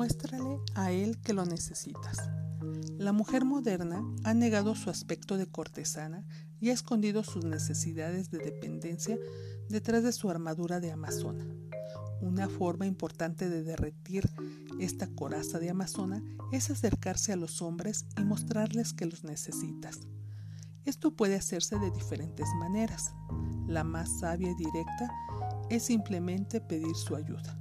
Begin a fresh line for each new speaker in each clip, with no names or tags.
Muéstrale a él que lo necesitas. La mujer moderna ha negado su aspecto de cortesana y ha escondido sus necesidades de dependencia detrás de su armadura de amazona. Una forma importante de derretir esta coraza de amazona es acercarse a los hombres y mostrarles que los necesitas. Esto puede hacerse de diferentes maneras. La más sabia y directa es simplemente pedir su ayuda.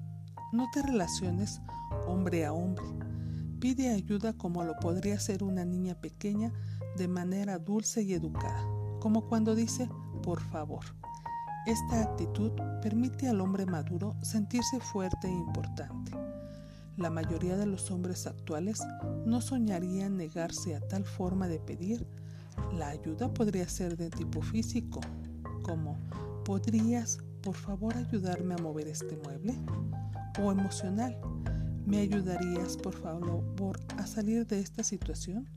No te relaciones hombre a hombre. Pide ayuda como lo podría hacer una niña pequeña de manera dulce y educada, como cuando dice por favor. Esta actitud permite al hombre maduro sentirse fuerte e importante. La mayoría de los hombres actuales no soñarían negarse a tal forma de pedir. La ayuda podría ser de tipo físico, como ¿podrías por favor ayudarme a mover este mueble? O emocional, ¿me ayudarías por favor a salir de esta situación?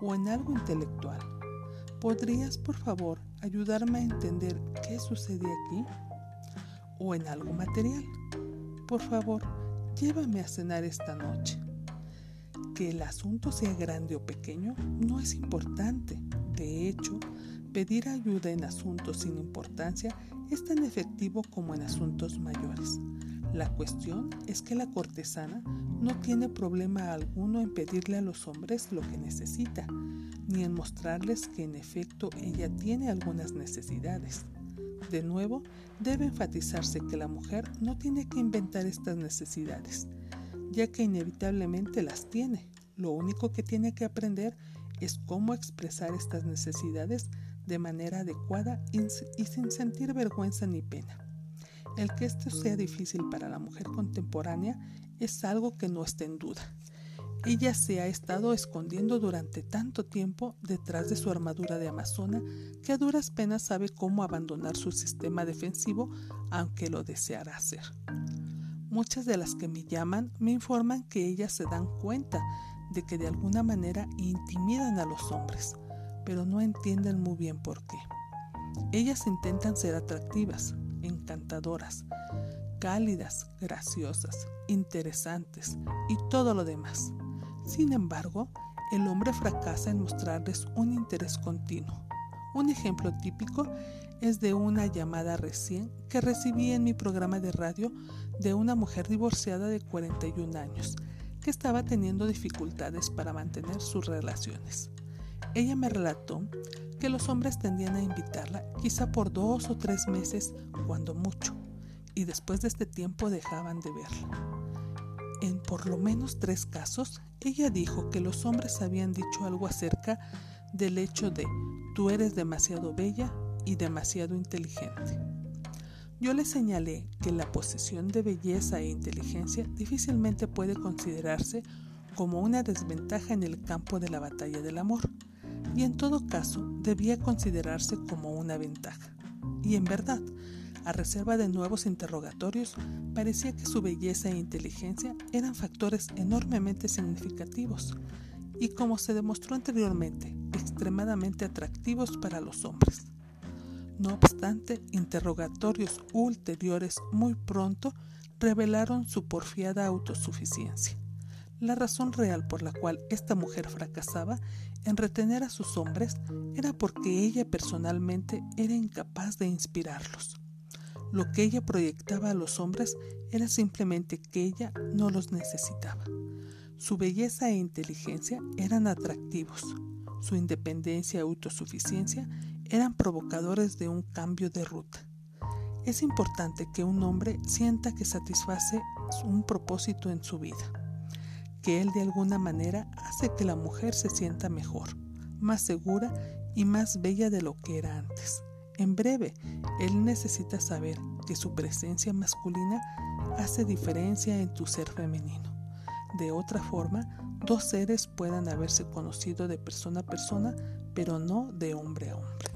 O en algo intelectual, ¿podrías por favor ayudarme a entender qué sucede aquí? O en algo material, por favor, llévame a cenar esta noche. Que el asunto sea grande o pequeño no es importante. De hecho, pedir ayuda en asuntos sin importancia es tan efectivo como en asuntos mayores. La cuestión es que la cortesana no tiene problema alguno en pedirle a los hombres lo que necesita, ni en mostrarles que en efecto ella tiene algunas necesidades. De nuevo, debe enfatizarse que la mujer no tiene que inventar estas necesidades, ya que inevitablemente las tiene. Lo único que tiene que aprender es cómo expresar estas necesidades de manera adecuada y sin sentir vergüenza ni pena. El que esto sea difícil para la mujer contemporánea es algo que no está en duda. Ella se ha estado escondiendo durante tanto tiempo detrás de su armadura de amazona que a duras penas sabe cómo abandonar su sistema defensivo aunque lo deseara hacer. Muchas de las que me llaman me informan que ellas se dan cuenta de que de alguna manera intimidan a los hombres, pero no entienden muy bien por qué. Ellas intentan ser atractivas, encantadoras, cálidas, graciosas, interesantes y todo lo demás. Sin embargo, el hombre fracasa en mostrarles un interés continuo. Un ejemplo típico es de una llamada recién que recibí en mi programa de radio de una mujer divorciada de 41 años que estaba teniendo dificultades para mantener sus relaciones. Ella me relató que los hombres tendían a invitarla quizá por dos o tres meses, cuando mucho, y después de este tiempo dejaban de verla. En por lo menos tres casos, ella dijo que los hombres habían dicho algo acerca del hecho de tú eres demasiado bella y demasiado inteligente. Yo le señalé que la posesión de belleza e inteligencia difícilmente puede considerarse como una desventaja en el campo de la batalla del amor, y en todo caso debía considerarse como una ventaja. Y en verdad, a reserva de nuevos interrogatorios, parecía que su belleza e inteligencia eran factores enormemente significativos y, como se demostró anteriormente, extremadamente atractivos para los hombres. No obstante, interrogatorios ulteriores muy pronto revelaron su porfiada autosuficiencia. La razón real por la cual esta mujer fracasaba en retener a sus hombres era porque ella personalmente era incapaz de inspirarlos. Lo que ella proyectaba a los hombres era simplemente que ella no los necesitaba. Su belleza e inteligencia eran atractivos. Su independencia y autosuficiencia eran provocadores de un cambio de ruta. Es importante que un hombre sienta que satisface un propósito en su vida que él de alguna manera hace que la mujer se sienta mejor, más segura y más bella de lo que era antes. En breve, él necesita saber que su presencia masculina hace diferencia en tu ser femenino. De otra forma, dos seres puedan haberse conocido de persona a persona, pero no de hombre a hombre.